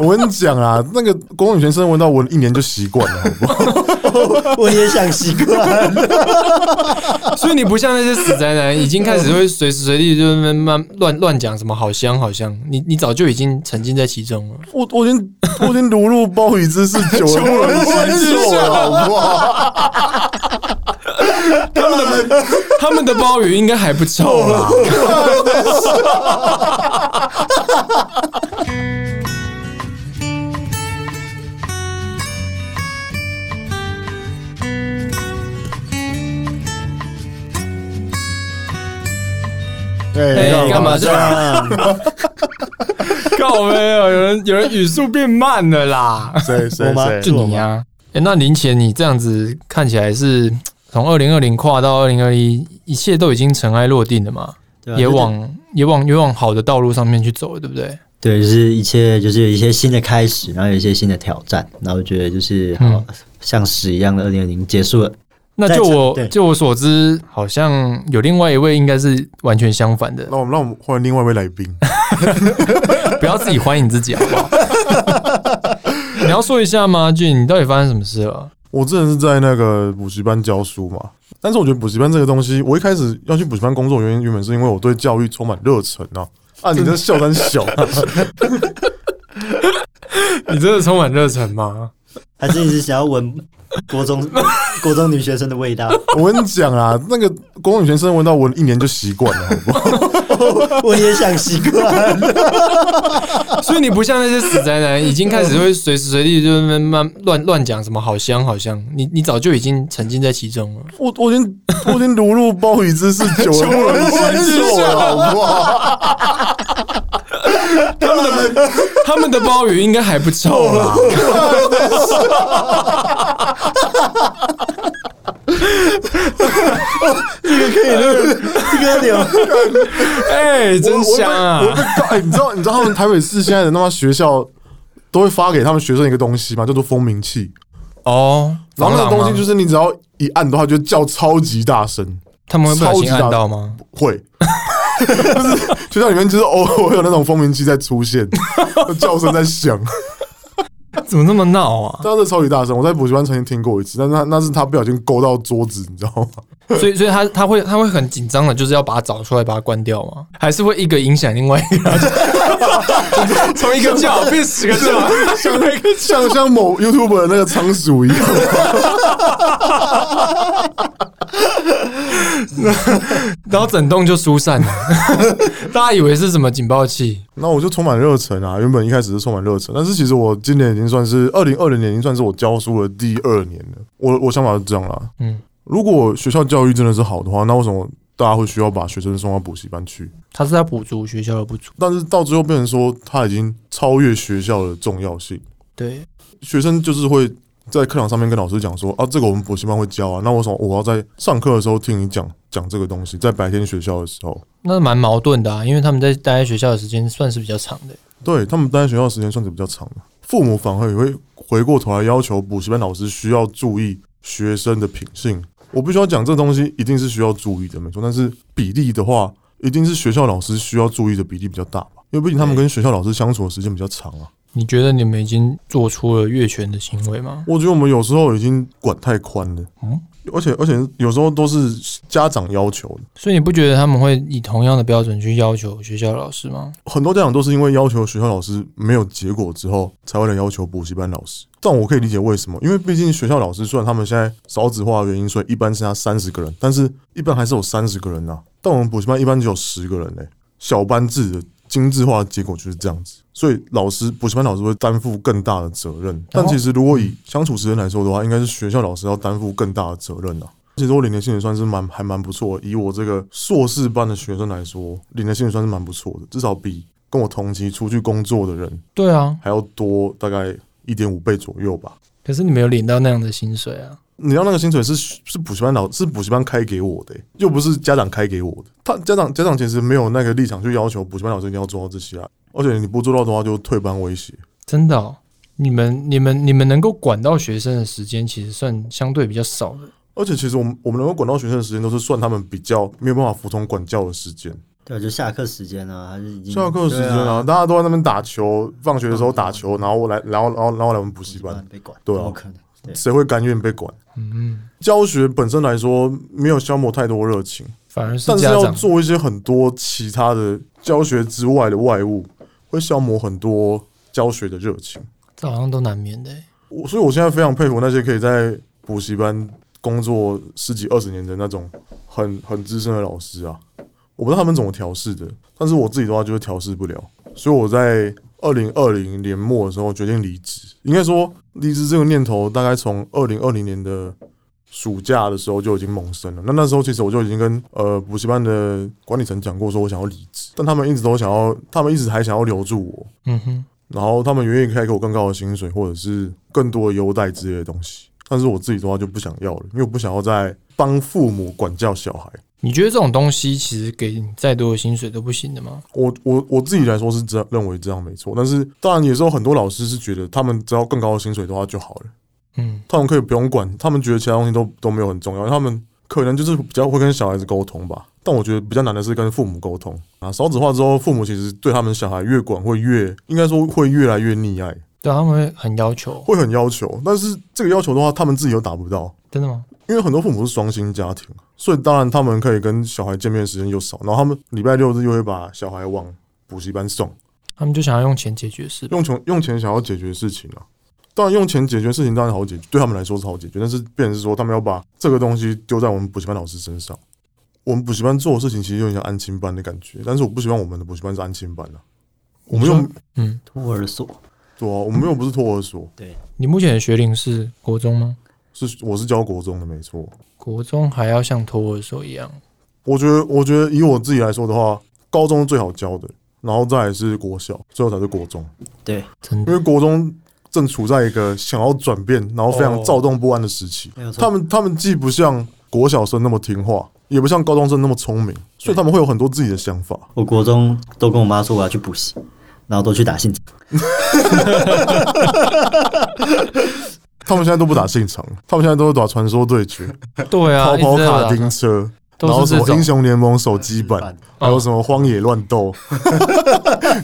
我跟你讲啊，那个公共女学生闻到我一年就习惯了，好不好？我也想习惯。所以你不像那些死宅男，已经开始会随时随地就慢慢乱乱讲什么好香好香，你你早就已经沉浸在其中了。我我已经我已经如入鲍鱼之肆，久了不能吸收了，好不好？他们的鲍鱼应该还不臭啦。哎干嘛这样？告没有，有人有人语速变慢了啦。谁谁谁？就你呀、哎、那林前你这样子看起来是从二零二零跨到二零二一，一切都已经尘埃落定了嘛？也往也往也往好的道路上面去走了，对不对？对，就是一切就是有一些新的开始，然后有一些新的挑战，然后我觉得就是好、嗯像屎一样的二零二零结束了。那就我就我所知，好像有另外一位应该是完全相反的那，我们让我们欢迎另外一位来宾。不要自己欢迎自己好不好？你要说一下吗？俊，你到底发生什么事了？我之前是在那个补习班教书嘛，但是我觉得补习班这个东西，我一开始要去补习班工作，原因原本是因为我对教育充满热忱啊。啊，你这笑三小，你真的充满热忱吗？还是你是想要闻国中 国中女学生的味道？我跟你讲啊，那个国中女学生闻到闻一年就习惯了，好不好？我也想习惯。所以你不像那些死宅男，已经开始会随时随地就慢慢乱乱讲什么好香好香，你你早就已经沉浸在其中了。我我已经我已经如入鲍鱼之肆，久了不能吸收了，好不好？他们的 他们的鲍鱼应该还不臭啦。这个可以录，这个留。哎、真香啊！我被告哎，你知道你知道他们台北市现在的那么学校都会发给他们学生一个东西嘛，叫做蜂鸣器。哦，然后那个东西就是你只要一按的话，就叫超级大声，他们会不小心按到吗？会。就是学校里面就是偶尔会有那种蜂鸣器在出现，叫声在响，怎么那么闹啊？但是超级大声。我在补习班曾经听过一次，但是那那是他不小心勾到桌子，你知道吗？所以所以他他会他会很紧张的，就是要把它找出来，把它关掉吗？还是会一个影响另外一个？从一个叫变十个叫，像像像某 YouTube 的那个仓鼠一样，然后整栋就疏散了。大家以为是什么警报器？那我就充满热忱啊！原本一开始是充满热忱，但是其实我今年已经算是二零二零年，已经算是我教书的第二年了。我我想法是这样啦，嗯，如果学校教育真的是好的话，那为什么大家会需要把学生送到补习班去？他是在补足学校的不足。但是到最后变成说，他已经超越学校的重要性，对，学生就是会在课堂上面跟老师讲说啊，这个我们补习班会教啊，那为什么我要在上课的时候听你讲讲这个东西？在白天学校的时候，那蛮矛盾的啊，因为他们在待在学校的时间算是比较长的。对他们待在学校的时间算是比较长的，父母反而也会回过头来要求补习班老师需要注意学生的品性。我必须要讲，这东西一定是需要注意的，没错。但是比例的话，一定是学校老师需要注意的比例比较大吧，因为毕竟他们跟学校老师相处的时间比较长啊。你觉得你们已经做出了越权的行为吗？我觉得我们有时候已经管太宽了，嗯而且而且有时候都是家长要求的，所以你不觉得他们会以同样的标准去要求学校老师吗？很多家长都是因为要求学校老师没有结果之后，才会来要求补习班老师。但我可以理解为什么，因为毕竟学校老师虽然他们现在少子化的原因，所以一般剩下三十个人，但是一般还是有三十个人呐、但我们补习班一般只有十个人嘞、小班制的精致化的结果就是这样子，所以老师补习班老师会担负更大的责任。但其实如果以相处时间来说的话，应该是学校老师要担负更大的责任啊。其实我领的薪水算是蛮还蛮不错，以我这个硕士班的学生来说，领的薪水算是蛮不错的，至少比跟我同期出去工作的人对啊，还要多大概一点五倍左右吧。可是你没有领到那样的薪水啊。你要那个薪水是是补习班老是补习班开给我的、又不是家长开给我的。他家长家长其实没有那个立场去要求补习班老师一定要做到这些啊，而且你不做到的话就退班威胁。真的、哦，你们、你们、你们能够管到学生的时间，其实算相对比较少的。而且其实我们我们能够管到学生的时间，都是算他们比较没有办法服从管教的时间。对，就下课时间啊，还是已经下课时间对啊，大家都在那边打球，放学的时候打球，然后我来，然后然后然后来我们补习班，被管，对啊怎么可能？对，谁会甘愿被管？嗯，教学本身来说没有消磨太多热情，反而是但是要做一些很多其他的教学之外的外物，会消磨很多教学的热情。这好像都难免的欸。我所以，我现在非常佩服那些可以在补习班工作十几二十年的那种很很资深的老师啊。我不知道他们怎么调试的，但是我自己的话就是调试不了，所以我在二零二零年末的时候决定离职。应该说，离职这个念头大概从二零二零年的暑假的时候就已经萌生了。那那时候其实我就已经跟呃补习班的管理层讲过，说我想要离职，但他们一直都想要，他们一直还想要留住我。嗯哼，然后他们愿意开给我更高的薪水，或者是更多的优待之类的东西。但是我自己的话就不想要了，因为我不想要再帮父母管教小孩。你觉得这种东西其实给你再多的薪水都不行的吗？我我我自己来说是这样认为这样没错，但是当然也是有很多老师是觉得他们只要更高的薪水的话就好了，嗯，他们可以不用管，他们觉得其他东西都都没有很重要，他们可能就是比较会跟小孩子沟通吧。但我觉得比较难的是跟父母沟通啊。少子化之后，父母其实对他们小孩越管会越，应该说会越来越溺爱。对，他们会很要求，会很要求，但是这个要求的话，他们自己又达不到，真的吗？因为很多父母是双薪家庭，所以当然他们可以跟小孩见面时间又少，然后他们礼拜六日又会把小孩往补习班送，他们就想要用钱解决事。用钱用钱想要解决事情啊。当然用钱解决事情当然好解决，对他们来说是好解决，但是变成是说他们要把这个东西丢在我们补习班老师身上。我们补习班做的事情其实有点像安亲班的感觉，但是我不希望我们的补习班是安亲班啊。我们用嗯，托儿所，对啊，我们又不是托儿所，对你目前的学龄是国中吗？是我是教国中的，没错。国中还要像托儿所一样，我觉得，我觉得以我自己来说的话，高中最好教的，然后再来是国小，最后才是国中。对，真的因为国中正处在一个想要转变，然后非常哦躁动不安的时期。没有错。他们他们既不像国小生那么听话，也不像高中生那么聪明，所以他们会有很多自己的想法。我国中都跟我妈说我要去补习，然后都去打信场。他们现在都不打信场，他们现在都是打传说对决、对啊，跑跑卡丁车，然后什么英。雄联盟手机版，还有什么荒野乱斗，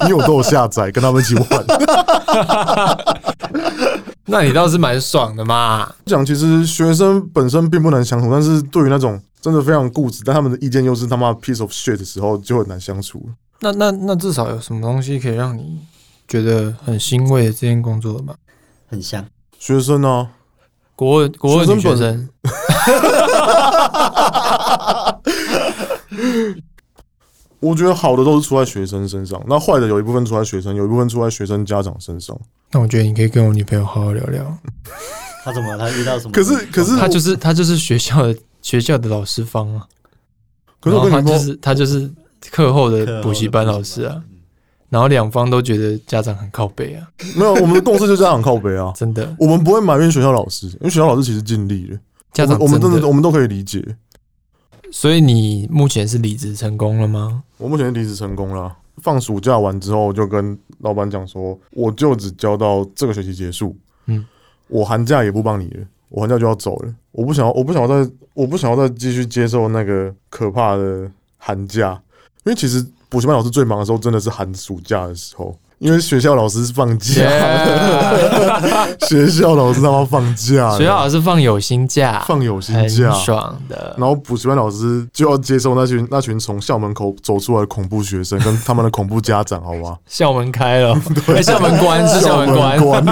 因为我都有下载，跟他们一起玩。那你倒是蛮爽的嘛。讲其实学生本身并不难相处，但是对于那种真的非常固执，但他们的意见又是他妈 piece of shit 的时候，就很难相处。那那那至少有什么东西可以让你觉得很欣慰的这件工作吗？很像。学生呢、国二国二学生本女学生，我觉得好的都是出在学生身上，那坏的有一部分出在学生，有一部分出在学生家长身上。那我觉得你可以跟我女朋友好好聊聊。她怎么了？他遇到什么？可是可是她就是她就是学校的学校的老师方啊，可是我跟你说，她就是她就是课后的补习班老师啊，然后两方都觉得家长很靠背啊，没有我们的共识就是家长靠背啊，真的，我们不会埋怨学校老师，因为学校老师其实尽力了，家长我们真真的。我们都可以理解。所以你目前是离职成功了吗？我目前离职成功了，放暑假完之后就跟老板讲说，我就只教到这个学期结束，嗯，我寒假也不帮你了，我寒假就要走了，我不想要，我不想要再，我不想要再继续接受那个可怕的寒假，因为其实补习班老师最忙的时候真的是寒暑假的时候，因为学校老师是放假 Yeah 学校老师他妈放假了，学校老师放有薪假，放有薪假，爽的。然后补习班老师就要接受那群那群从校门口走出来的恐怖学生跟他们的恐怖家长，好吧？校门开了，哎校门关是校门关，关，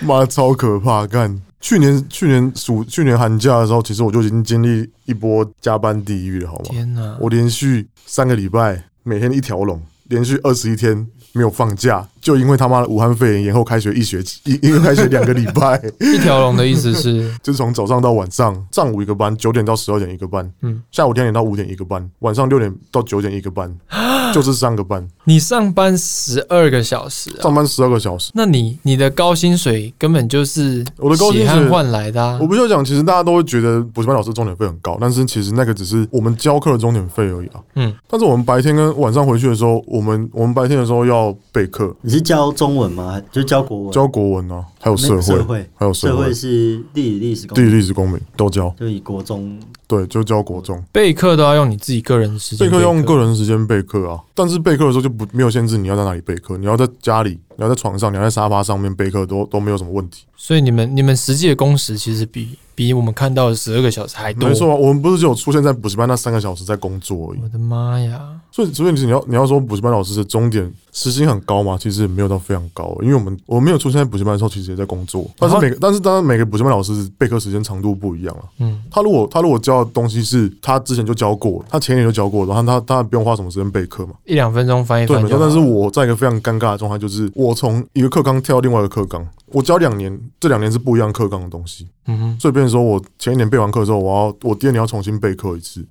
妈超可怕！干，去年去年暑去年寒假的时候，其实我就已经经历一波加班地狱了，好吗？天哪！我连续三个礼拜，每天一条龙，连续二十一天没有放假，就因为他妈的武汉肺炎延后开学一学期，因因为开学两个礼拜，一条龙的意思是，就是从早上到晚上，上午一个班，九点到十二点一个班，嗯，下午两点到五点一个班，晚上六点到九点一个班，就是三个班，你上班十二个小时啊？上班十二个小时。那你你的高薪水根本就是我的高薪水换来的啊我！不需要讲，其实大家都会觉得补习班老师钟点费很高，但是其实那个只是我们教课的钟点费而已啊。嗯，但是我们白天跟晚上回去的时候，我们我们白天的时候要备课，你是教中文吗？还就教国文？教国文啊，还有社会，社会，还有社会社会、是地理、历史、地理、历史、公民都教。就以国中对，就教国中。备课都要用你自己个人的时间备课用个，人时间备课啊，但是备课的时候就不没有限制你要在哪里备课，你要在家里，你要在床上，你要在沙发上面备课都都没有什么问题。所以你们你们实际的工时其实比比我们看到的十二个小时还多。没错啊，我们不是只有出现在补习班那三个小时在工作而已。我的妈呀！所以，所以你要你要说补习班老师的终点时薪很高吗？其实也没有到非常高，因为我们我没有出现在补习班的时候，其实也在工作。但是每个但是当然每个补习班老师备课时间长度不一样了。嗯，他如果他如果教的东西是他之前就教过，他前年就教过，然后他他不用花什么时间备课嘛。一两分钟翻一对，翻就好。没错。但是我在一个非常尴尬的状态，就是我从一个课纲跳到另外一个课纲，我教两年，这两年是不一样课纲的东西，嗯哼，所以变成说我前一年备完课之后，我要我第二年要重新备课一次，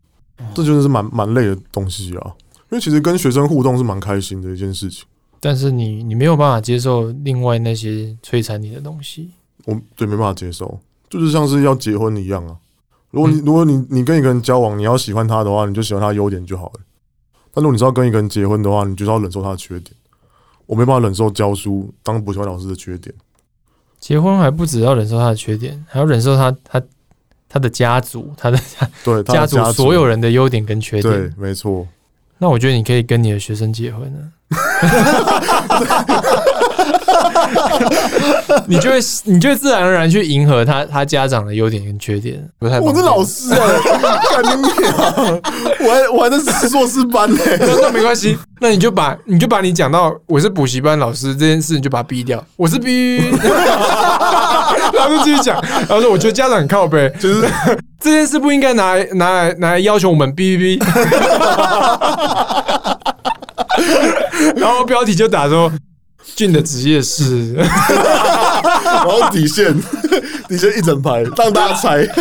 这就是蛮蛮累的东西啊。因为其实跟学生互动是蛮开心的一件事情。但是你你没有办法接受另外那些摧残你的东西。我对没办法接受，就是像是要结婚一样啊。如果你、嗯如果你你跟一个人交往，你要喜欢他的话，你就喜欢他的优点就好了。但如果你是要跟一个人结婚的话，你就是要忍受他的缺点。我没办法忍受教书当补习班老师的缺点。结婚还不只要忍受他的缺点，还要忍受他他他的家族，他的 对，家族所有人的优点跟缺点对点。，没错。那我觉得你可以跟你的学生结婚了。你就会，你就会自然而然去迎合他他家长的优点跟缺点，不太。我是老，师哎、干你娘！我还我还在硕士班呢、那 那没关系，那你就把你就把你讲到我是补习班老师这件事，你就把它逼掉。我是逼，然后就继续讲，然后说我觉得家长很靠背，就是 这件事不应该拿来拿来拿来要求我们逼逼逼。然后标题就打说俊的职业是，然后底线底线一整排让大家猜。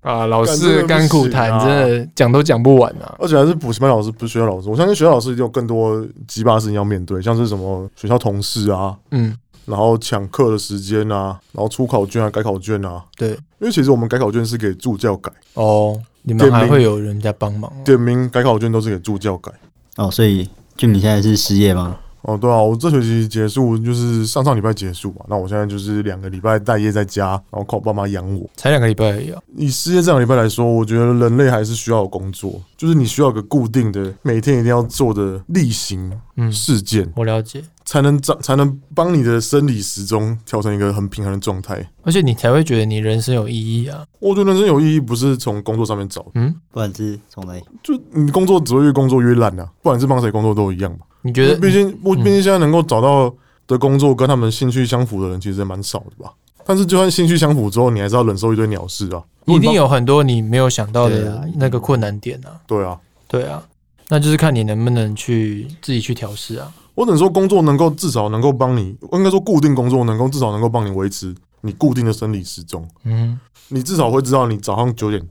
啊，老干师的甘苦谈真的讲都讲不完啊。而且还是补习班老师，不是学校老师。我相信学校老师一定有更多鸡巴事情要面对，像是什么学校同事啊，嗯，然后抢课的时间啊，然后出考卷啊、改考卷啊。对，因为其实我们改考卷是给助教改，哦，你们还会有人在帮忙哦。点名改考卷都是给助教改。哦，所以俊你现在是失业吗？哦，对啊，我这学期结束就是上上礼拜结束嘛，那我现在就是两个礼拜待业在家，然后靠我爸妈养我。才两个礼拜而已啊。以失业这两个礼拜来说，我觉得人类还是需要有工作，就是你需要有个固定的每天一定要做的例行嗯，事件，我了解，才能长才能帮你的生理时钟调成一个很平衡的状态。而且你才会觉得你人生有意义啊。我觉得人生有意义，不是从工作上面找，嗯，不管是从哪里？就你工作只会越工作越烂啊，不管是帮谁工作都一样吧。你觉得毕竟，我嗯毕竟现在能够找到的工作跟他们兴趣相符的人，其实也蛮少的吧。但是，就算兴趣相符之后，你还是要忍受一堆鸟事啊。一定有很多你没有想到的那个困难点啊？对啊，对啊，那就是看你能不能去自己去调试啊。我只能说，工作能够至少能够帮你，应该说固定工作能够至少能够帮你维持你固定的生理时钟。嗯，你至少会知道你早上九点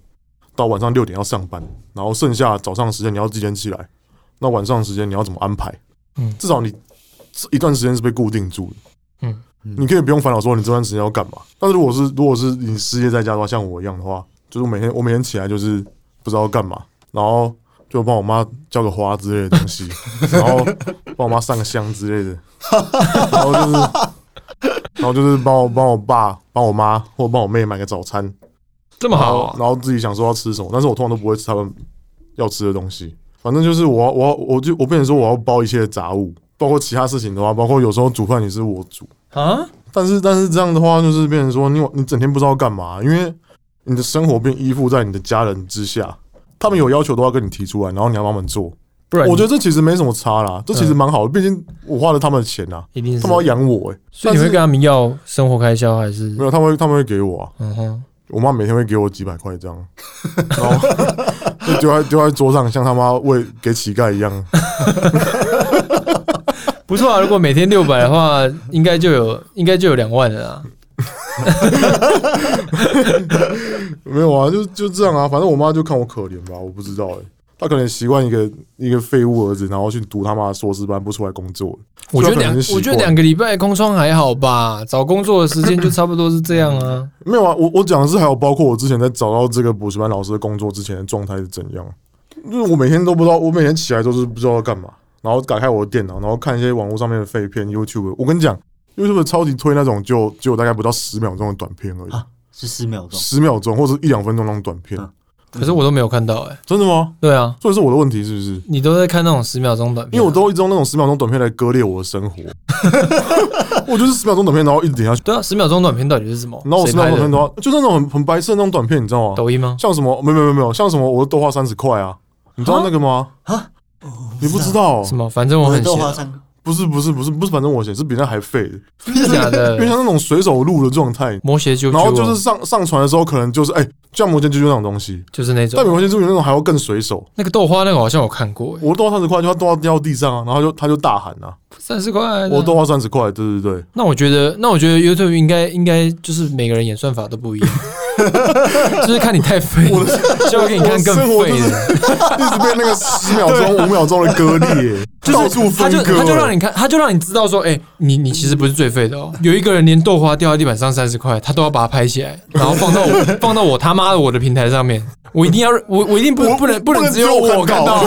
到晚上六点要上班，然后剩下早上时间你要几点起来，那晚上时间你要怎么安排？嗯至少你这一段时间是被固定住的。嗯你可以不用烦恼说你这段时间要干嘛。但是如果是如果是你失业在家的话，像我一样的话，就是每天我每天起来就是不知道干嘛，然后就帮我妈浇个花之类的东西，然后帮我妈上个香之类的，然后就是然后就是帮我帮我爸、帮我妈或帮我妹买个早餐，这么好啊、然后自己想说要吃什么，但是我通常都不会吃他们要吃的东西。反正就是我要我要我就我变成说我要包一切的杂物，包括其他事情的话，包括有时候煮饭也是我煮。啊？但是但是这样的话，就是变成说你你整天不知道干嘛，因为你的生活便依附在你的家人之下，他们有要求都要跟你提出来，然后你要帮他们做。不然我觉得这其实没什么差啦，这其实蛮好的，毕竟我花了他们的钱啊，一定是他们要养我诶、所以你会跟他们要生活开销还是没？有，他们会他们会给我啊，嗯哼，我妈每天会给我几百块这样，然后就丢在 丢在桌上，像他妈喂给乞丐一样。不错啊。如果每天六百的话，应该就有应该就有两万了啊。没有啊，就就这样啊，反正我妈就看我可怜吧，我不知道诶、她可能习惯一个一个废物儿子，然后去读他妈的硕士班，不出来工作。我觉得两我觉得两个礼拜空窗还好吧，找工作的 时间就差不多是这样啊。没有啊，我我讲的是还有包括我之前在找到这个补习班老师的工作之前的状态是怎样，就是我每天都不知道，我每天起来都是不知道要干嘛，然后打开我的电脑，然后看一些网络上面的废片 YouTube。我跟你讲，YouTube 超级推那种就只有大概不到十秒钟的短片而已。啊是十秒钟，十秒钟或者一两分钟那种短片嗯。可是我都没有看到哎、真的吗？对啊，所以是我的问题是不是？你都在看那种十秒钟短片啊、因为我都一直用那种十秒钟短片来割裂我的生活。我就是十秒钟短片，然后一直点下去，对啊，十秒钟短片到底是什么？然后我十秒？钟短片的话，就是那种很很白色的那种短片，你知道吗？抖音吗？像什么？没有没有没有，像什么？我的豆花三十块啊，你知道那个吗？啊，你不知道？什么？反正我很闲啊，豆花三个，不是不是不是不是，反正我写是比那还废。的，真的假因为 像？那种随手录的状态，魔鞋啾啾、然啊，后就是上上传的时候，可能就是哎，像摩羯啾啾那种东西，就是那种。但魔鞋就有那种还要更随手。那个豆花那个好像我看过、欸，我豆花三十块，就他豆花掉到地上啊，然后就他就大喊啊，三十块。我豆花三十块，对对对，那我觉得，那我觉得 YouTube 应该应该就是每个人演算法都不一样，就是看你太废，就会给你看更废的。一直被那个十秒钟、五秒钟的割裂，就是他就他就让你看，他就让你知道说，哎、你你其实不是最废的哦。有一个人连豆花掉在地板上三十块，他都要把它拍起来，然后放到我 放到我他妈的我的平台上面，我一定要我我一定不不能不不能能只有我我看到，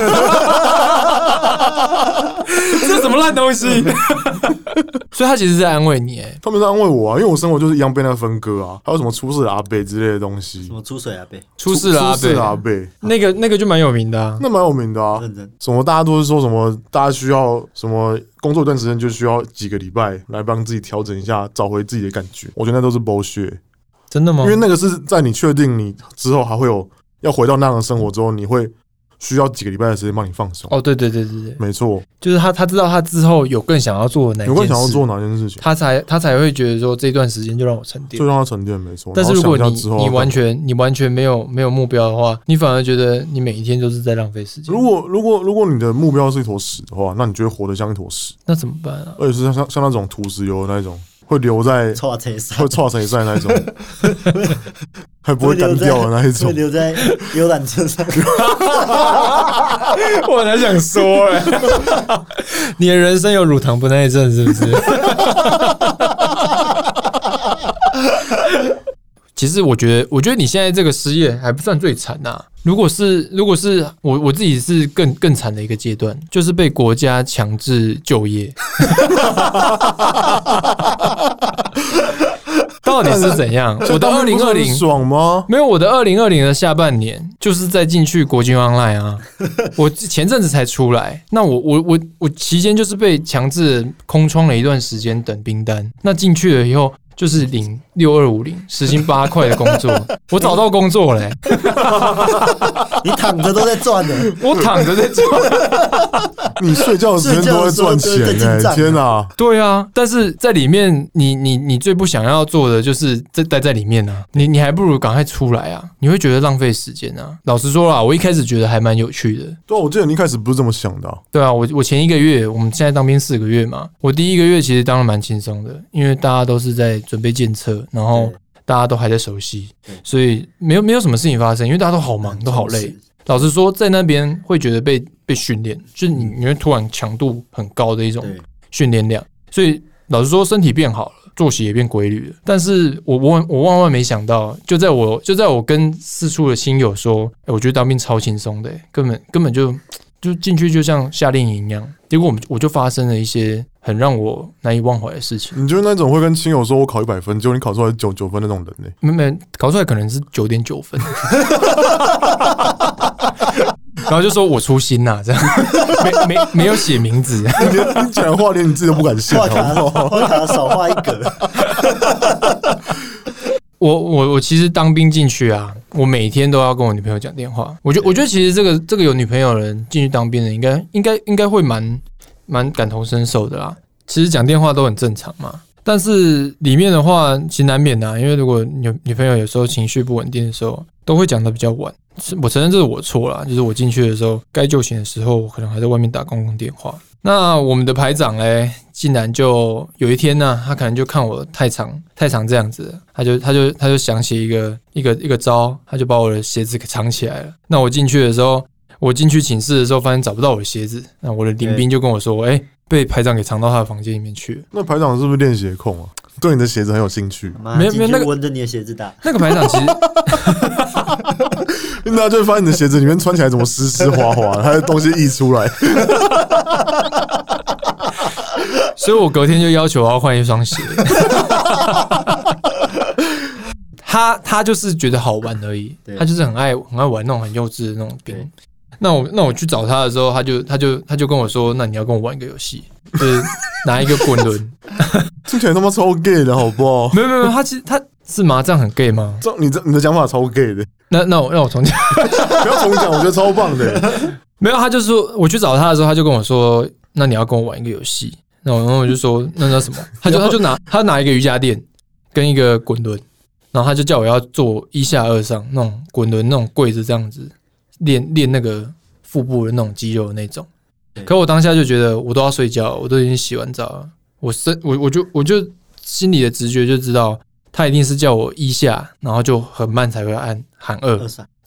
这什么烂东西？所以他其实是在安慰你，哎，他们在安慰我啊，因为我生活就是一样被那个分割啊，还有什么出事的阿贝之类的东西什，么出水阿贝，出事了啊，对出事的，阿贝，那个那个就蛮有名的啊。那蛮有名的啊。什么大家都是说什么，大家需要什么工作一段时间就需要几个礼拜来帮自己调整一下，找回自己的感觉。我觉得那都是 bullshit，真的吗因？为那个是在你确定你之后还会有要回到那样的生活之后，你会需要几个礼拜的时间帮你放松。哦，对对对对对，没错，就是他他知道他之后有更想要做的哪件事，会想要做哪件事情，他才他才会觉得说这段时间就让我沉淀就。让他沉淀。没错。但是如果你你完全你完全没有没有目标的话，你反而觉得你每一天都是在浪费时间。如果如果如果你的目标是一坨屎的话，那你就会活得像一坨屎，那怎么办啊？而且是像像像那种土石油的那一种，会留在错车上会，串成一在那一种，还不会干掉的那一种会。留在游览车上，我才想说哎、你的人生有乳糖不耐症是不是？其实我觉得，我觉得你现在这个失业还不算最惨呐、如果是，如果是我我自己是更更惨的一个阶段，就是被国家强制就业。到底是怎样？我的二零二零爽吗？没有，我的二零二零的下半年就是在进去国军 online 啊，我前阵子才出来，那我我我我期间就是被强制空窗了一段时间等兵单，那进去了以后就是领六二五零时薪八块的工作，我找到工作嘞、你躺着都在赚呢，我躺着在赚，你睡觉的时间都在赚钱睡觉的时候都在哎、进账天哪、对啊，但是在里面你你你最不想要做的就是在待在里面啊，你你还不如赶快出来啊，你会觉得浪费时间啊。老实说啦，我一开始觉得还蛮有趣的，对啊，我记得你一开始不是这么想的啊、对啊，我我前一个月，我们现在当兵四个月嘛，我第一个月其实当的蛮轻松的，因为大家都是在准备检测，然后大家都还在熟悉，所以没有没有什么事情发生，因为大家都好忙，都好累。。老实说，在那边会觉得被被训练，就是你你会突然强度很高的一种，训练量，所以老实说，身体变好了，作息也变规律了。但是我我我万万没想到，就在我就在我跟四处的亲友说，哎、我觉得当兵超轻松的、根本根本就就进去就像夏令营一样。结果我们我就发生了一些很让我难以忘怀的事情。你就是那种会跟亲友说我考一百分，结果你考出来九九分的那种人呢、没没考出来可能是九点九分，然后就说我粗心呐、这样没没没有写名字，你连你讲的话连你自己都不敢信，画好卡？画卡少画一格，我我我其实当兵进去啊，我每天都要跟我女朋友讲电话。我觉我觉得其实这个这个有女朋友的人进去当兵的，应该应该应该会蛮蛮感同身受的啦。其实讲电话都很正常嘛，但是里面的话其实难免的、因为如果女女朋友有时候情绪不稳定的时候，都会讲的比较晚。我承认这是我错了，就是我进去的时候该就寝的时候，我可能还在外面打公共电话。那我们的排长嘞，竟然就有一天呢，他可能就看我太长太长这样子，他就他就他就想起一个一个一个招，他就把我的鞋子给藏起来了。那我进去的时候，我进去寝室的时候，发现找不到我的鞋子，那我的领兵就跟我说，哎、被排长给藏到他的房间里面去了。那排长是不是练鞋控啊？对你的鞋子很有兴趣，妈没有没有那个闻着你的鞋子打，那个排长其实因为大家就会发现你的鞋子里面穿起来怎么湿湿滑滑的，它的东西溢出来。所以我隔天就要求我要换一双鞋。他他就是觉得好玩而已，他就是很爱很爱玩那种很幼稚的那种兵对。那我那我去找他的时候，他就他就他就跟我说：“那你要跟我玩一个游戏，就是拿一个滚轮。听起来他妈超 gay 的好不好？没有没有，他其实他是麻将很 gay 吗？这你这你的讲法超 gay 的，那那我让我重讲。不要重讲，我觉得超棒的。没有，他就说我去找他的时候，他就跟我说：“那你要跟我玩一个游戏。”那我然后我就说：“那那什么？”他就他就拿他拿一个瑜伽垫跟一个滚轮，然后他就叫我要做一下二上那种滚轮那种跪着这样子练练那个腹部的那种肌肉的那种。可我当下就觉得我都要睡觉，我都已经洗完澡了，我身我我就我就心里的直觉就知道他一定是叫我一下，然后就很慢才会按喊二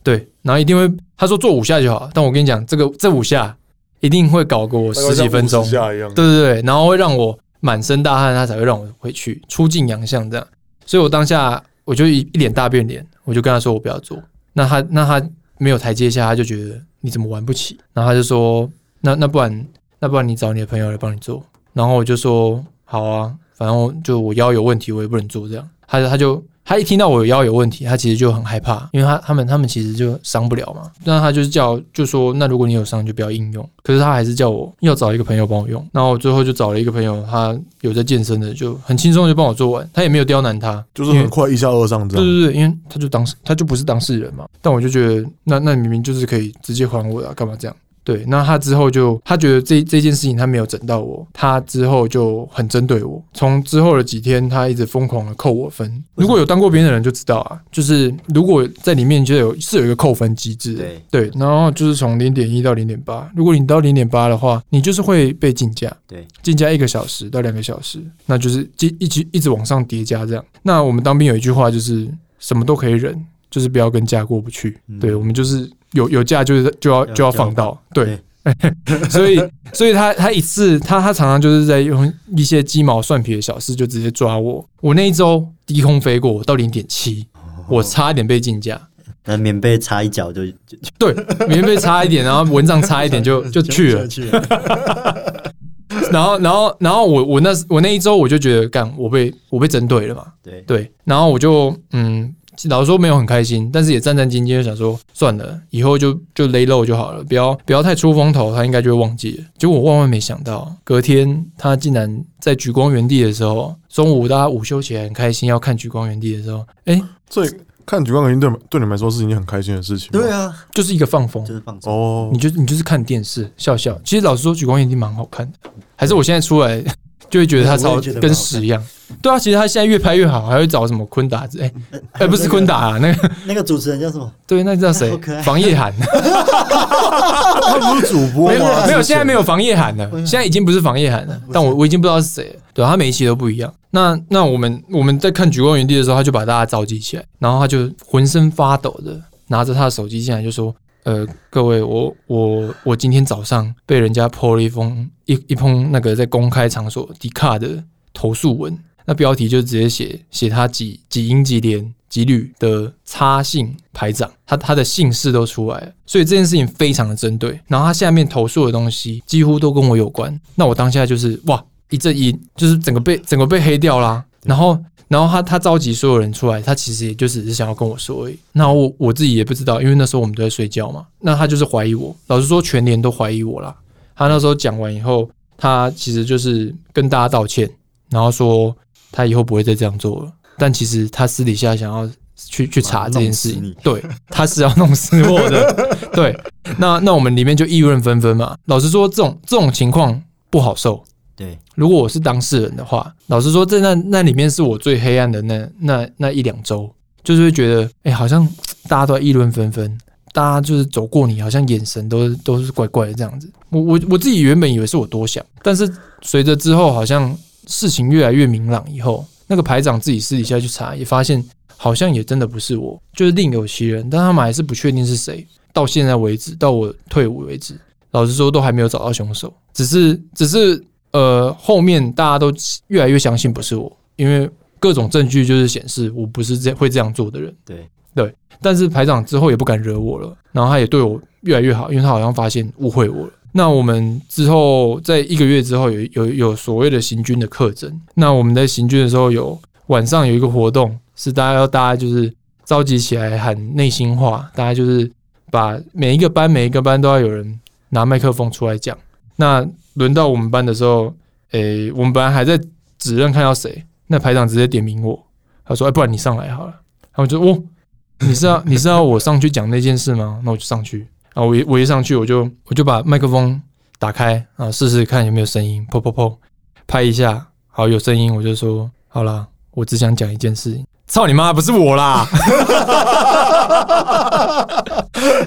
对，然后一定会他说做五下就好，但我跟你讲，这个这五下一定会搞个我十几分钟，对。对对，然后会让我满身大汗，他才会让我回去出尽洋相这样。所以我当下我就一一脸大变脸，我就跟他说我不要做。那他那他没有台阶下，他就觉得你怎么玩不起，然后他就说那那不然那不然你找你的朋友来帮你做。然后我就说好啊，反正就我腰有问题，我也不能做这样。他就他就他一听到我有腰有问题，他其实就很害怕，因为他他们他们其实就伤不了嘛。那他就是叫就说，那如果你有伤就不要应用。可是他还是叫我要找一个朋友帮我用。然后我最后就找了一个朋友，他有在健身的，就很轻松就帮我做完，他也没有刁难他，就是很快一下二上这样。对对对，因为他就当事他就不是当事人嘛。但我就觉得，那那你明明就是可以直接还我的啊，干嘛这样？对，那他之后就他觉得这这件事情他没有整到我，他之后就很针对我。从之后的几天，他一直疯狂的扣我分。如果有当过兵的人就知道啊，就是如果在里面就有是有一个扣分机制的，对对，然后就是从零点一到零点八，如果你到零点八的话，你就是会被竞价，对，竞价一个小时到两个小时，那就是一一直一直往上叠加这样。那我们当兵有一句话就是什么都可以忍，就是不要跟家过不去。嗯对我们就是有有价就是就要要就要放到，对，所以 所以他他一次他他常常就是在用一些鸡毛蒜皮的小事就直接抓我。我那一周低空飞过到零点七，我差一点被竞价。那棉被差一脚就就对，棉被差一点，然后蚊帐差一点就 就去了。去了，然后然后然后我我那我那一周我就觉得干我被我被针对了嘛，对对，然后我就嗯，老实说没有很开心，但是也战战兢兢的想说，算了，以后就就勒漏就好了，不要不要太出风头，他应该就会忘记了。结果我万万没想到，隔天他竟然在举光原地的时候，中午大家午休起来很开心要看举光原地的时候，哎，所以看举光原地对对你们来说是一件很开心的事情。对，啊，就是一个放风就，是放松。哦你，就你就是看电视笑笑。其实老实说，举光原地蛮好看的，还是我现在出来 就会觉得它超跟屎一样。对啊，其实他现在越拍越好，还会找什么昆达子，哎、哎、不是昆达啊，那个那个主持人叫什么？对，那叫谁？房夜涵，他不是主播没有吗？没有，现在没有房夜涵了，现在已经不是房夜涵了，但我我已经不知道是谁了。对，他每一期都不一样。那那我们我们在看《举光原地》的时候，他就把大家召集起来，然后他就浑身发抖的拿着他的手机进来，就说：“呃，各位，我我我今天早上被人家 po 了一封一一封那个在公开场所迪卡的投诉文，那标题就直接写写他几几英几连几旅的差姓排长，他他的姓氏都出来了，所以这件事情非常的针对。然后他下面投诉的东西几乎都跟我有关，那我当下就是哇一阵一，就是整个被整个被黑掉啦。然后然后他他召集所有人出来，他其实也就只是想要跟我说而已。那我我自己也不知道，因为那时候我们都在睡觉嘛。那他就是怀疑我，老实说，全连都怀疑我啦。他那时候讲完以后，他其实就是跟大家道歉，然后说他以后不会再这样做了。但其实他私底下想要去去查这件事情对，他是要弄死我的。对，那那我们里面就议论纷纷嘛。老实说，这种这种情况不好受。对，如果我是当事人的话，老实说，在那那里面是我最黑暗的那那那一两周，就是会觉得，哎、好像大家都在议论纷纷，大家就是走过你，好像眼神都都是怪怪的这样子。我我我自己原本以为是我多想，但是随着之后好像事情越来越明朗以后，那个排长自己私底下去查，也发现好像也真的不是我，就是另有其人，但他们还是不确定是谁。到现在为止，到我退伍为止，老实说都还没有找到凶手，只是只是呃后面大家都越来越相信不是我，因为各种证据就是显示我不是这会这样做的人。对对，但是排长之后也不敢惹我了，然后他也对我越来越好，因为他好像发现误会我了。那我们之后在一个月之后有有有所谓的行军的课程，那我们在行军的时候有晚上有一个活动，是大家要大家就是召集起来喊内心话，大家就是把每一个班每一个班都要有人拿麦克风出来讲。那轮到我们班的时候，诶、我们本来还在指认看到谁，那排长直接点名我，他说：“哎、不然你上来好了。”然后我就哦，你是要你是要我上去讲那件事吗？那我就上去。然后我一我一上去，我就我就把麦克风打开啊，试试看有没有声音，砰砰砰，拍一下，好有声音，我就说好啦，我只想讲一件事情。操你妈！不是我啦！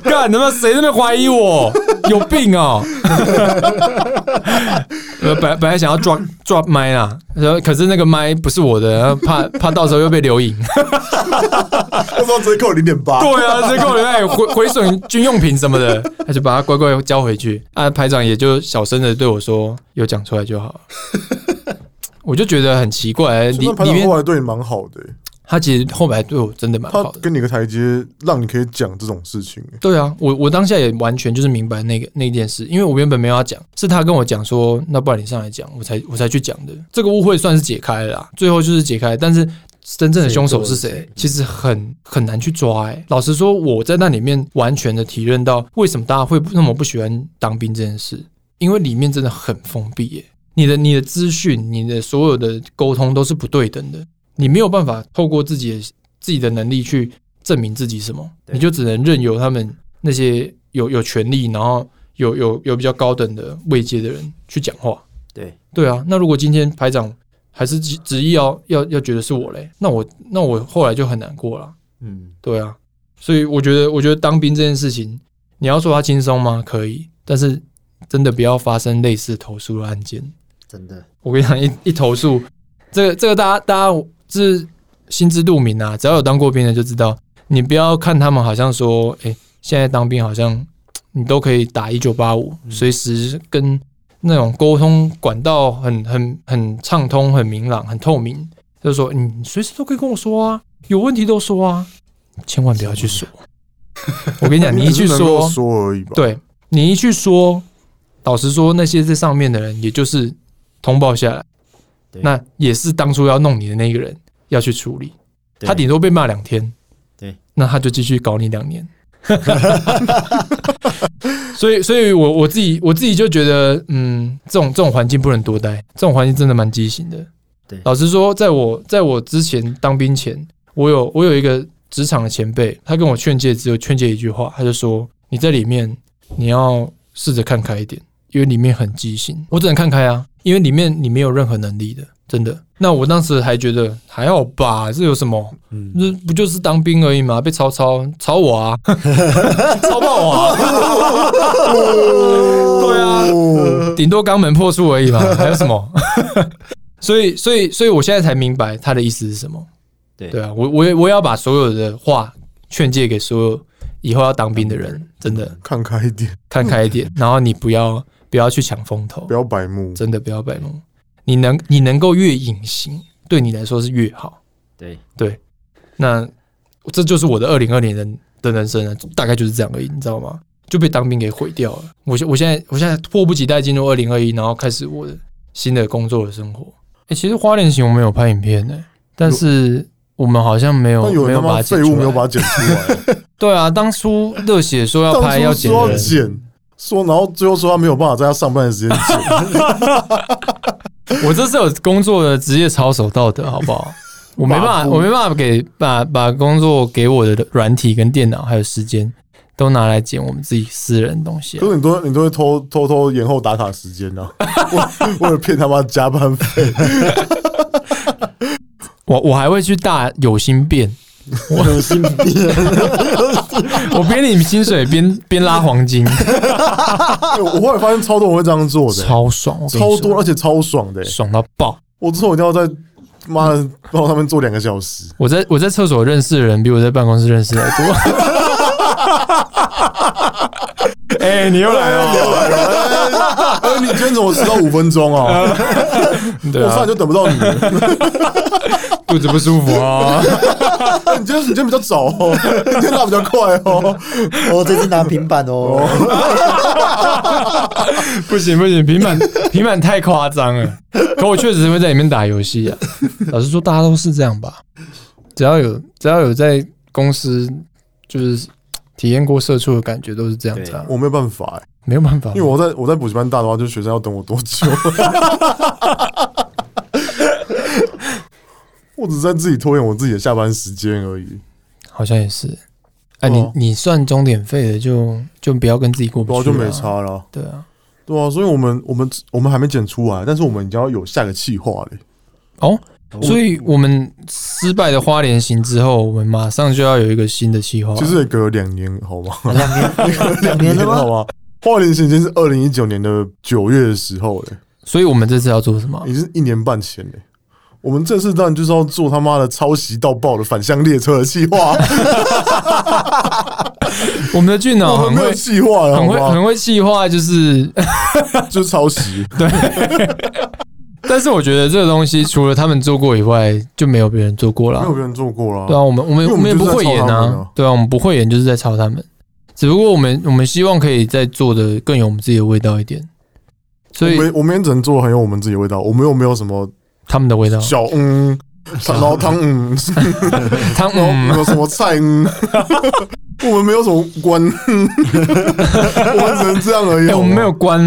干他妈谁在那怀疑我？有病哦！呃，本来本来想要 drop drop 麦啦，然后可是那个麦不是我的，怕怕到时候又被留影。我知道直接扣零点八。对啊，这够了，毁毁损军用品什么的，他就把它乖乖交回去。啊，排长也就小声的对我说：“有讲出来就好。”我就觉得很奇怪，里那排长里面后来对你蛮好的欸、他其实后来对我真的蛮好的。跟你个台阶，让你可以讲这种事情欸、对啊，我我当下也完全就是明白那个那件事，因为我原本没有要讲，是他跟我讲说，那不然你上来讲，我才我才去讲的。这个误会算是解开了啦，最后就是解开，但是真正的凶手是谁其实很很难去抓、欸。老实说，我在那里面完全的体认到为什么大家会那么不喜欢当兵这件事，因为里面真的很封闭耶、你的你的资讯，你的所有的沟通都是不对等的，你没有办法透过自己的自己的能力去证明自己什么，你就只能任由他们那些有有权利，然后有有有比较高等的位阶的人去讲话。对对啊，那如果今天排长还是执执意要要要觉得是我嘞，那我那我后来就很难过了。嗯，对啊，所以我觉得，我觉得当兵这件事情，你要说他轻松吗？可以，但是真的不要发生类似投诉的案件。真的，我跟你讲，一一投诉，这个这个大家大家是心知肚明啊，只要有当过兵的就知道，你不要看他们好像说，哎、现在当兵好像 你都可以打一九八五，随时跟那种沟通管道很很很畅通、很明朗、很透明，就是说你随时都可以跟我说啊，有问题都说啊，千万不要去说。我跟你讲，你一去说，说而已吧。，对你一去说，老实说，那些在上面的人，也就是通报下来，对那也是当初要弄你的那个人要去处理，他顶多被骂两天，对，那他就继续搞你两年。所以，所以我我自己我自己就觉得，嗯，这种这种环境不能多待，这种环境真的蛮畸形的。对。老实说，在我在我之前当兵前，我有我有一个职场的前辈，他跟我劝诫，只有劝诫一句话，他就说：“你在里面你要试着看开一点，因为里面很畸形。”我只能看开啊，因为里面你没有任何能力的，真的。那我当时还觉得还好吧，这有什么？嗯，这不就是当兵而已嘛，被抄抄抄我啊，操爆我啊！对啊，顶多肛门破处而已嘛，还有什么？所以，所以，所以我现在才明白他的意思是什么。对对啊，我我也我也要把所有的话劝诫给所有以后要当兵的人，真的看开一点，看开一点，然后你不要不要去抢风头不，要白目。真的不要白目。你能你能够越隐形，对你来说是越好。对，对，那这就是我的二零二零人的人生啊，大概就是这样而已，你知道吗？就被当兵给毁掉了。我现我现在我现在迫不及待进入二零二一，然后开始我的新的工作的生活。哎、其实花莲行我们有拍影片呢、但是我们好像没有没有把它剪出来。废物没有把它剪出来，对啊，当初热血说要拍要剪，说然后最后说他没有办法在他上班的时间剪，我这是有工作的职业操守道德，好不好？我没办法，我没办法给把把工作给我的软体跟电脑还有时间都拿来剪我们自己私人的东西、啊。可。是你都你都会偷偷偷延后打卡时间呢、为了骗他妈加班费，我我还会去大有心变，有心变，我边领薪水边边拉黄金，哎我后来发现超多人会这样做的、超爽，我跟你说超多，而且超爽的、爽到爆。我之后一定要在妈的帮他们做两个小时。我在我在厕所认识的人比我在办公室认识的还多。哎、你又来了，哎，你今天怎么迟到五分钟哦？对啊我差点，就等不到你了。肚子不舒服啊。哎你今天你今天比较早哦，你今天拉比较快哦。我这次拿平板哦，不行不行，平板平板太夸张了。可我确实会在里面打游戏啊。老实说，大家都是这样吧？只要有只要有在公司就是体验过社畜的感觉，都是这样子啊，我没有办法哎、没有办法因为。我在我在补习班大的话，就是学生要等我多久？我只是在自己拖延我自己的下班时间而已。好像也是。哎、对啊你你算钟点费的就就不要跟自己过不去、对啊，就没。差了。对啊，对啊，所以我们我们我们还没剪出来，但是我们已经要有下个计划嘞。哦，所以我们失败的花莲行之后，我们马上就要有一个新的计划。其实也隔了两年，好吗？两年 两年了好吗？花莲行已经是二零一九年的九月的时候了，所以我们这次要做什么？已经是一年半前嘞。我们这次当然就是要做他妈的抄袭到爆的返乡列车的计划，我们的俊我脑很会计划了，很会很会计划，就是，就是抄袭。但是我觉得这个东西除了他们做过以外，就没有别人做过了没有。别人做过了。对啊，我们我们因为我们们也不会演就是在抄他们啊啊，对啊，我们不会演就是在抄他们，只不过我们我们希望可以再做的更有我们自己的味道一点，所以我们我们也只能做很有我们自己的味道，我们又没有什么他们的味道，小嗯，然后汤。嗯，汤。然后没嗯，有什么菜？嗯，我们没有什么关，我们只能这样而已。哎，我们没有关，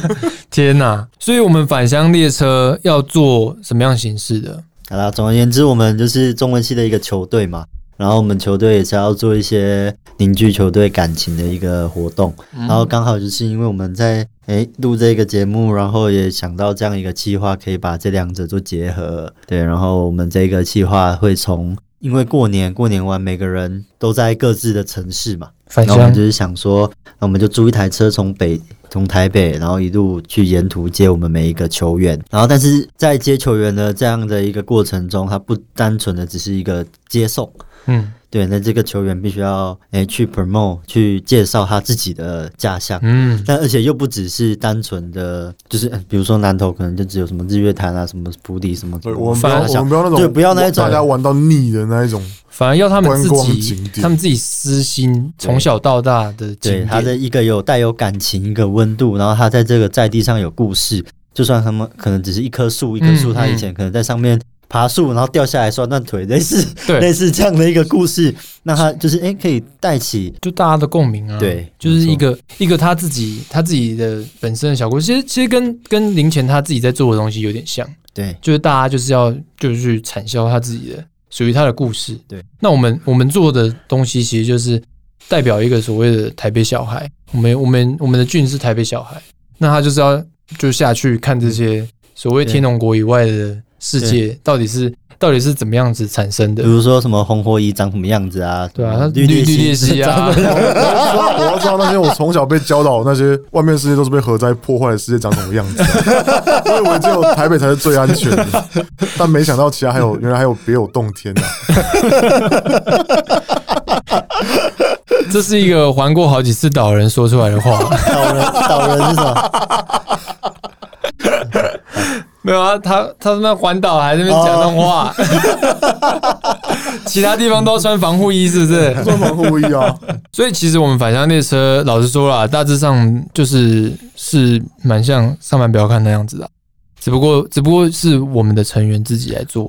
天哪！所以我们返乡列车要做什么样形式的？好啦，总而言之，我们就是中文系的一个球队嘛，然后我们球队也是要做一些凝聚球队感情的一个活动，然后刚好就是因为我们在诶录这个节目，然后也想到这样一个计划，可以把这两者做结合，对，然后我们这个计划会从。因为过年过年完，每个人都在各自的城市嘛，然后我们就是想说，那我们就租一台车从北从台北，然后一路去沿途接我们每一个球员。然后，但是在接球员的这样的一个过程中，它不单纯的只是一个接送，嗯对，那这个球员必须要诶去 promote 去介绍他自己的家乡。嗯，但而且又不只是单纯的，就是呃比如说南投可能就只有什么日月潭啊，什么埔里什么，对，我们不要，反而我们不要那种，对不要那一种大家玩到腻的那一种。反而要他们自己他们自己私心，从小到大的景对他的。一个有带有感情、一个温度，然后他在这个在地上有故事。就算他们可能只是一棵树，一棵树，嗯他以前可能在上面爬树，然后掉下来摔断腿，类似类，似这样的一个故事，那他就是诶可以带起就大家的共鸣啊。对就是一个一个他自己他自己的本身的小故事，其实其实跟跟林前他自己在做的东西有点像，对。就是大家就是要就是去产销他自己的属于他的故事。对，那我们我们做的东西其实就是代表一个所谓的台北小孩，我们我们我们的俊是台北小孩，那他就是要就下去看这些所谓天龙国以外的世界到底是到底是怎么样子产生的比。如说什么红火蚁长什么样子啊？对啊绿绿鬣蜥啊我要知道，那些我从小被教导的那些外面世界都是被核灾破坏的世界长什么样子。我以为只有台北才是最安全的，但没想到其他还有，原来还有别有洞天呐、这是一个环过好几次岛人说出来的话。岛人岛人是什么？没有啊，他他他妈环岛还在那边讲那种话，其他地方都穿防护衣，是不是？穿防护衣啊，所以其实我们返乡列车，老实说啦，大致上就是是蛮像上班不要看那样子的，只不过只不过是我们的成员自己来做。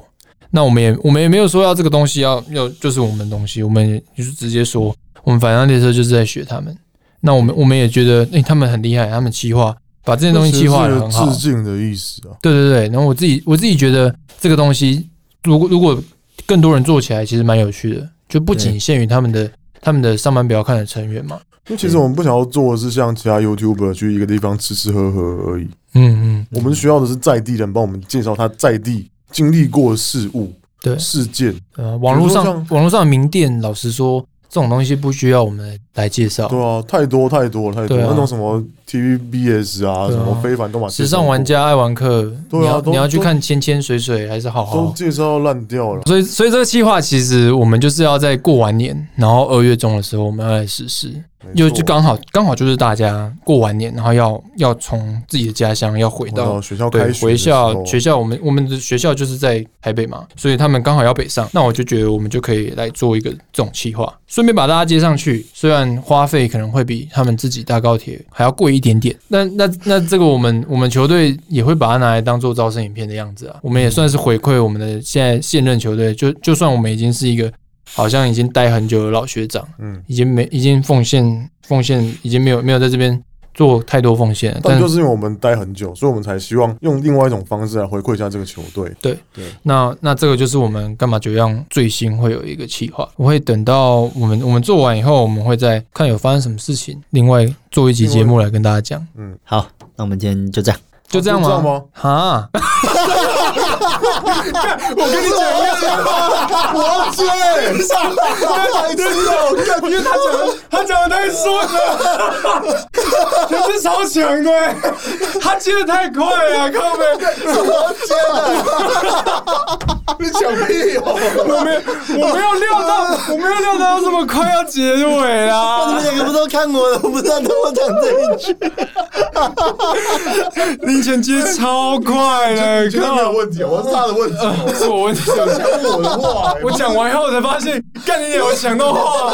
那我们也我们也没有说要这个东西要要就是我们的东西，我们也就是直接说我们返乡列车就是在学他们。那我们我们也觉得，诶、他们很厉害，他们企划把这些东西计划的很好，致敬的意思啊。对对对，然后我自己我自己觉得这个东西，如果如果更多人做起来，其实蛮有趣的，就不仅限于他们的他们的上班不要看的成员嘛。因为其实我们不想要做的是像其他 YouTuber 去一个地方吃吃喝喝而已，嗯嗯，我们需要的是在地人帮我们介绍他在地经历过的事物、对，事件。呃，网络上网络上的名店，老实说，这种东西不需要我们来介绍。对啊，太多太多太多，那种什么 TVBS 啊，什么非凡都马时尚玩家爱玩客，对啊你要你要去看千千水水还是好都好？介绍到烂掉了。所以所以这个计划其实我们就是要在过完年，然后二月中的时候我们要来实施。就就刚好刚好就是大家过完年，然后要要从自己的家乡要回到学校对开学回校学校，我们我们的学校就是在台北嘛，所以他们刚好要北上，那我就觉得我们就可以来做一个这种计划，顺便把大家接上去。虽然花费可能会比他们自己搭高铁还要贵一点点，那那那这个我们我们球队也会把它拿来当做招生影片的样子啊，我们也算是回馈我们的现在现任球队，就就算我们已经是一个好像已经待很久的老学长，嗯，已经没已经奉献奉献已经没有没有在这边做太多奉献，但但就是因为我们待很久，所以我们才希望用另外一种方式来回馈一下这个球队。对对那那这个就是我们干嘛九样最新会有一个企划，我会等到我们我们做完以后，我们会再看有发生什么事情，另外做一集节目来跟大家讲，嗯，好，那我们今天就这样。就这样吗？就这样吗？哈，我跟你讲一下，我要接，白痴哦！因为他讲的他讲的太顺了，他是超强的，他接的太快了，靠背，你讲屁哦！我没有我没有料到，我没有料到这么快要结尾你啦们。两个不都看我了，我不知道跟我讲这一句。林前接超快的，没有问题，我是他的问题，是我问题，对不起。我的话，我讲完以后才发现，干你娘！我抢到话。